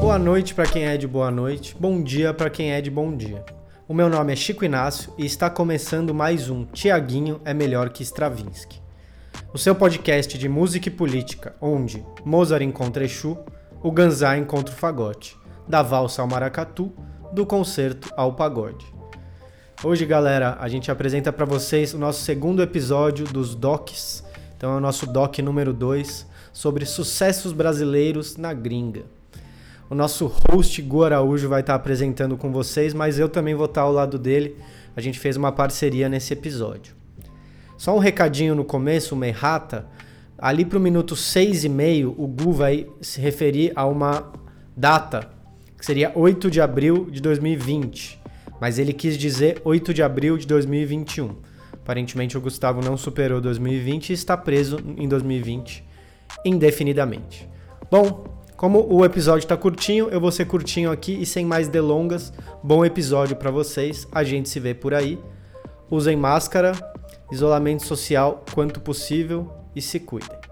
Boa noite para quem é de boa noite, bom dia para quem é de bom dia. O meu nome é Chico Inácio e está começando mais um Tiaguinho é melhor que Stravinsky. O seu podcast de música e política, onde Mozart encontra Exu, o Ganzá encontra o fagote, da valsa ao maracatu, do concerto ao pagode. Hoje, galera, a gente apresenta para vocês o nosso segundo episódio dos Docs. Então é o nosso doc número 2 sobre sucessos brasileiros na gringa. O nosso host Gu Araújo vai estar apresentando com vocês, mas eu também vou estar ao lado dele. A gente fez uma parceria nesse episódio. Só um recadinho no começo, uma errata. Ali para o minuto 6 e meio, o Gu vai se referir a uma data, que seria 8 de abril de 2020. Mas ele quis dizer 8 de abril de 2021. Aparentemente o Gustavo não superou 2020 e está preso em 2020 indefinidamente. Bom, como o episódio está curtinho, eu vou ser curtinho aqui e sem mais delongas. Bom episódio para vocês. A gente se vê por aí. Usem máscara, isolamento social quanto possível e se cuidem.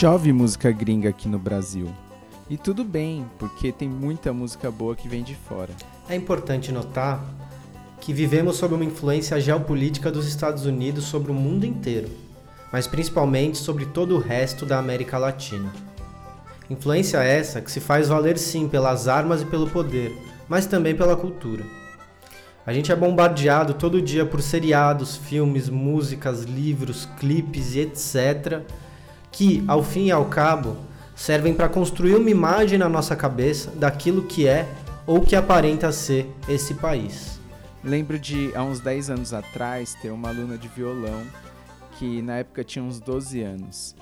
Chove música gringa aqui no Brasil. E tudo bem, porque tem muita música boa que vem de fora. É importante notar que vivemos sob uma influência geopolítica dos Estados Unidos sobre o mundo inteiro, mas principalmente sobre todo o resto da América Latina. Influência essa que se faz valer sim pelas armas e pelo poder, mas também pela cultura. A gente é bombardeado todo dia por seriados, filmes, músicas, livros, clipes e etc que, ao fim e ao cabo, servem para construir uma imagem na nossa cabeça daquilo que é ou que aparenta ser esse país. Lembro de, há uns 10 anos atrás, ter uma aluna de violão que na época tinha uns 12 anos.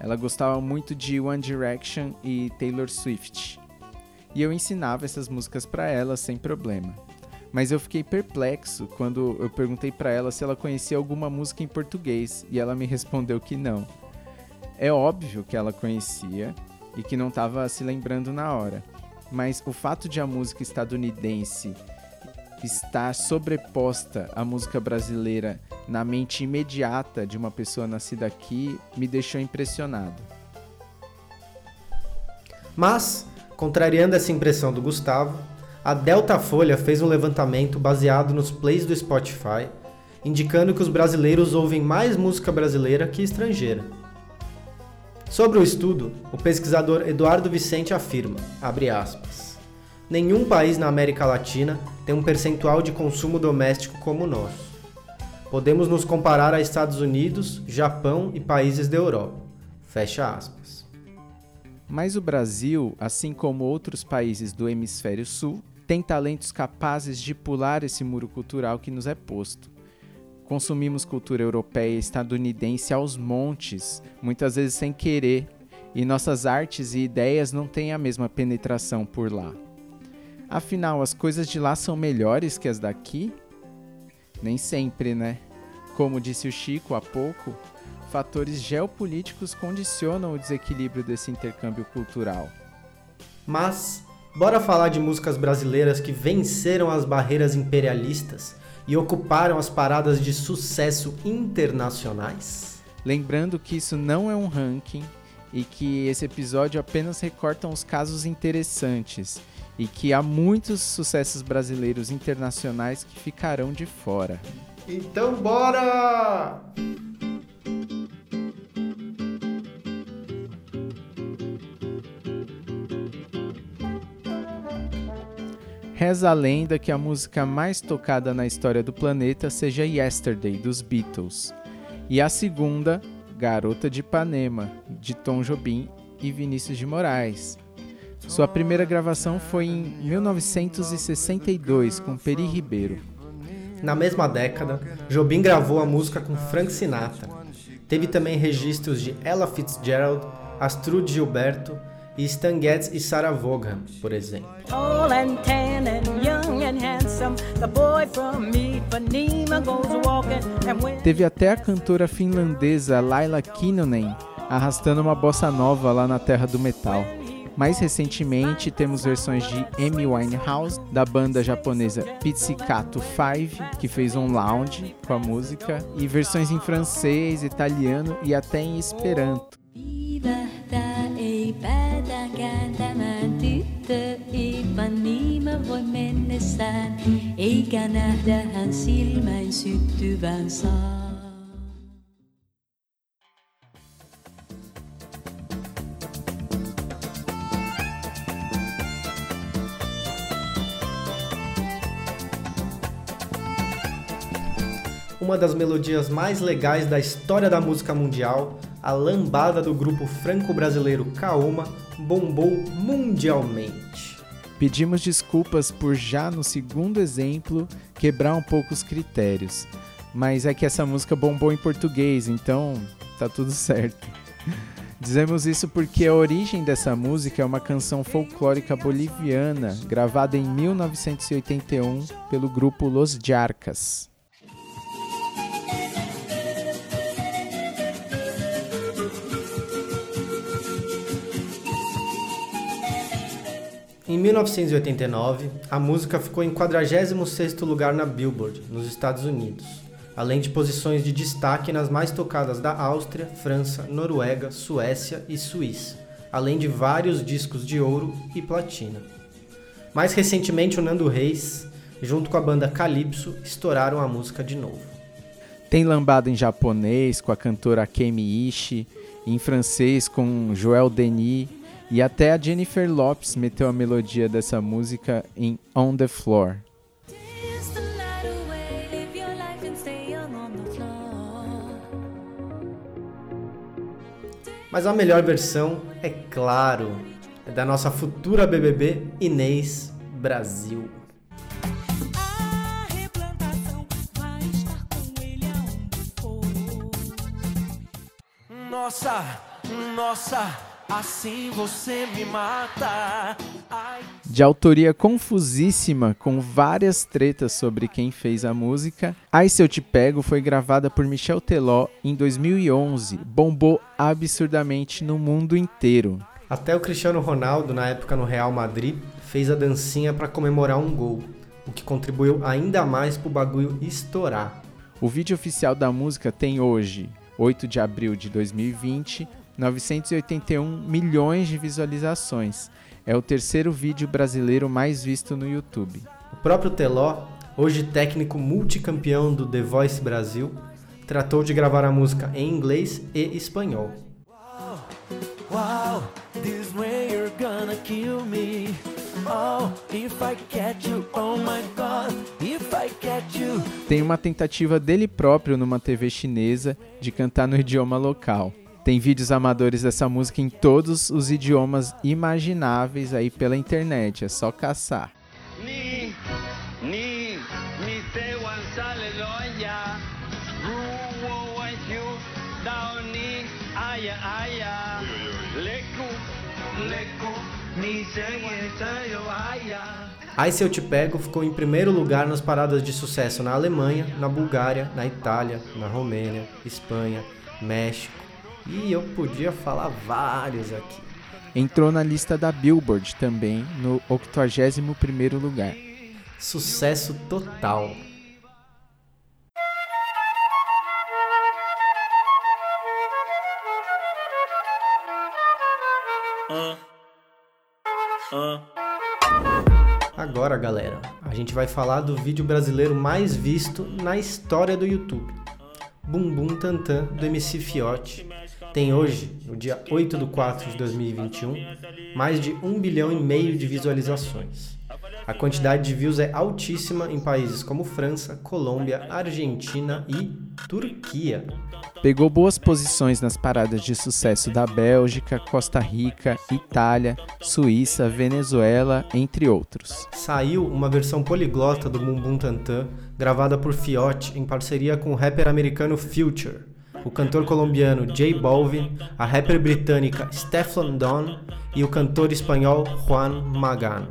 Ela gostava muito de One Direction e Taylor Swift. E eu ensinava essas músicas para ela sem problema. Mas eu fiquei perplexo quando eu perguntei para ela se ela conhecia alguma música em português e ela me respondeu que não. É óbvio que ela conhecia e que não estava se lembrando na hora, mas o fato de a música estadunidense estar sobreposta à música brasileira na mente imediata de uma pessoa nascida aqui me deixou impressionado. Mas, contrariando essa impressão do Gustavo, a Delta Folha fez um levantamento baseado nos plays do Spotify, indicando que os brasileiros ouvem mais música brasileira que estrangeira. Sobre o estudo, o pesquisador Eduardo Vicente afirma, aspas, nenhum país na América Latina tem um percentual de consumo doméstico como o nosso. Podemos nos comparar a Estados Unidos, Japão e países da Europa. Fecha aspas. Mas o Brasil, assim como outros países do hemisfério sul, tem talentos capazes de pular esse muro cultural que nos é posto. Consumimos cultura europeia e estadunidense aos montes, muitas vezes sem querer, e nossas artes e ideias não têm a mesma penetração por lá. Afinal, as coisas de lá são melhores que as daqui? Nem sempre, né? Como disse o Chico há pouco, fatores geopolíticos condicionam o desequilíbrio desse intercâmbio cultural. Mas, bora falar de músicas brasileiras que venceram as barreiras imperialistas e ocuparam as paradas de sucesso internacionais? Lembrando que isso não é um ranking e que esse episódio apenas recorta uns casos interessantes e que há muitos sucessos brasileiros internacionais que ficarão de fora. Então bora! Reza a lenda que a música mais tocada na história do planeta seja Yesterday, dos Beatles. E a segunda, Garota de Ipanema, de Tom Jobim, e Vinícius de Moraes. Sua primeira gravação foi em 1962 com Peri Ribeiro. Na mesma década, Jobim gravou a música com Frank Sinatra. Teve também registros de Ella Fitzgerald, Astrud Gilberto e Stan Getz e Sarah Vaughan, por exemplo. Teve até a cantora finlandesa Laila Kinnunen arrastando uma bossa nova lá na terra do metal. Mais recentemente, temos versões de Amy Winehouse, da banda japonesa Pizzicato 5, que fez um lounge com a música, e versões em francês, italiano e até em esperanto. Uma das melodias mais legais da história da música mundial, a lambada do grupo franco-brasileiro Kaoma bombou mundialmente. Pedimos desculpas por já no segundo exemplo quebrar um pouco os critérios, mas é que essa música bombou em português, então tá tudo certo. Dizemos isso porque a origem dessa música é uma canção folclórica boliviana gravada em 1981 pelo grupo Los Jarcas. Em 1989, a música ficou em 46º lugar na Billboard, nos Estados Unidos, além de posições de destaque nas mais tocadas da Áustria, França, Noruega, Suécia e Suíça, além de vários discos de ouro e platina. Mais recentemente, o Nando Reis, junto com a banda Calypso, estouraram a música de novo. Tem lambada em japonês com a cantora Kemi Ishii, em francês com Joel Denis e até a Jennifer Lopes meteu a melodia dessa música em On the Floor. Mas a melhor versão, é claro, é da nossa futura BBB Inês Brasil. Nossa, nossa Assim você me mata. Ai. De autoria confusíssima, com várias tretas sobre quem fez a música, Ai Se Eu Te Pego foi gravada por Michel Teló em 2011. Bombou absurdamente no mundo inteiro. Até o Cristiano Ronaldo, na época no Real Madrid, fez a dancinha para comemorar um gol, o que contribuiu ainda mais para o bagulho estourar. O vídeo oficial da música tem hoje, 8 de abril de 2020, 981 milhões de visualizações. É o terceiro vídeo brasileiro mais visto no YouTube. O próprio Teló, hoje técnico multicampeão do The Voice Brasil, tratou de gravar a música em inglês e espanhol. Wow, Oh, Tem uma tentativa dele próprio numa TV chinesa de cantar no idioma local. Tem vídeos amadores dessa música em todos os idiomas imagináveis aí pela internet, é só caçar. Aí Se Eu Te Pego ficou em primeiro lugar nas paradas de sucesso na Alemanha, na Bulgária, na Itália, na Romênia, Espanha, México, e eu podia falar vários aqui. Entrou na lista da Billboard também, no 81º lugar. Sucesso total. Agora, galera, a gente vai falar do vídeo brasileiro mais visto na história do YouTube. Bumbum Tantan do MC Fiote, tem hoje, no dia 8 de 4 de 2021, mais de 1 bilhão e meio de visualizações. A quantidade de views é altíssima em países como França, Colômbia, Argentina e Turquia. Pegou boas posições nas paradas de sucesso da Bélgica, Costa Rica, Itália, Suíça, Venezuela, entre outros. Saiu uma versão poliglota do Bumbum Tantan, gravada por Fiote em parceria com o rapper americano Future o cantor colombiano J Balvin, a rapper britânica Stefan Don e o cantor espanhol Juan Magán.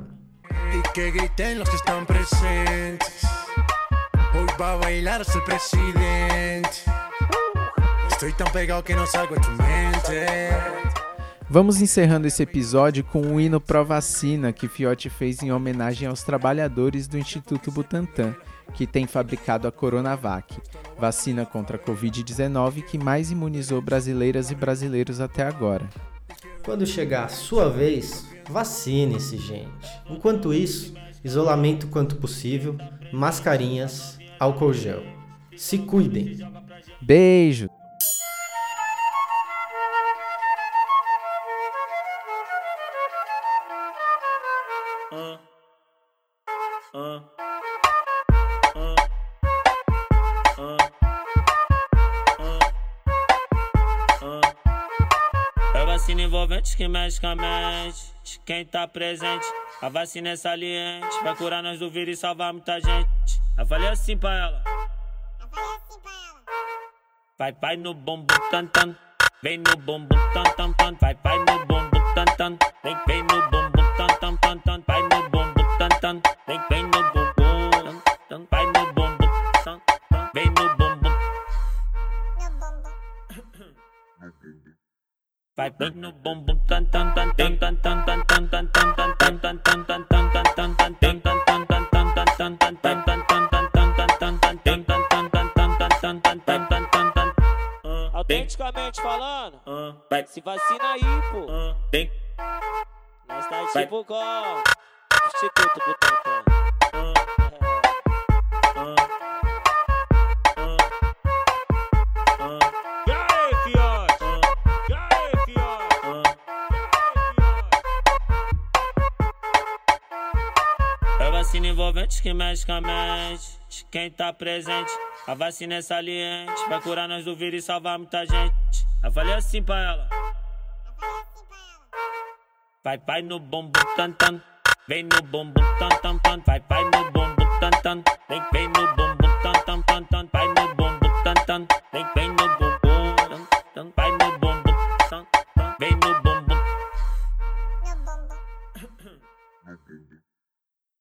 Vamos encerrando esse episódio com o um hino Pro Vacina que Fiote fez em homenagem aos trabalhadores do Instituto Butantan, que tem fabricado a Coronavac vacina contra a Covid-19 que mais imunizou brasileiras e brasileiros até agora. Quando chegar a sua vez, vacine-se, gente. Enquanto isso, isolamento quanto possível, mascarinhas, álcool gel. Se cuidem. Beijo. Uh. vacina envolvente que medicamente. Quem tá presente, a vacina é saliente. Vai curar nós do vírus e salvar muita gente. Eu falei assim pra ela. Eu falei assim pra ela. Vai, vai no bumbum tan tan. Vem no bumbum tan tan tan. Vai, vai no bumbum tan tan. Vem, vem no bumbum tan tan tan tan. Vai, Vai dando no bumbum tan tan tan tan tan tan tan tan tan tan tan tan tan tan tan tan tan tan tan Autenticamente falando, se vacina aí, pô. tan tá tipo tan tan tan É vacina envolvente que a Quem tá presente, a vacina é saliente. Vai curar nós do vírus e salvar muita gente. Eu falei assim pra ela. Vai, vai no bumbum tan tan. Vem no bumbum tan tan tan. Vai, vai no bumbum tan tan. Vem, vem no bumbum tan tan tan tan. Vai no bumbum tan tan. Vem, vem no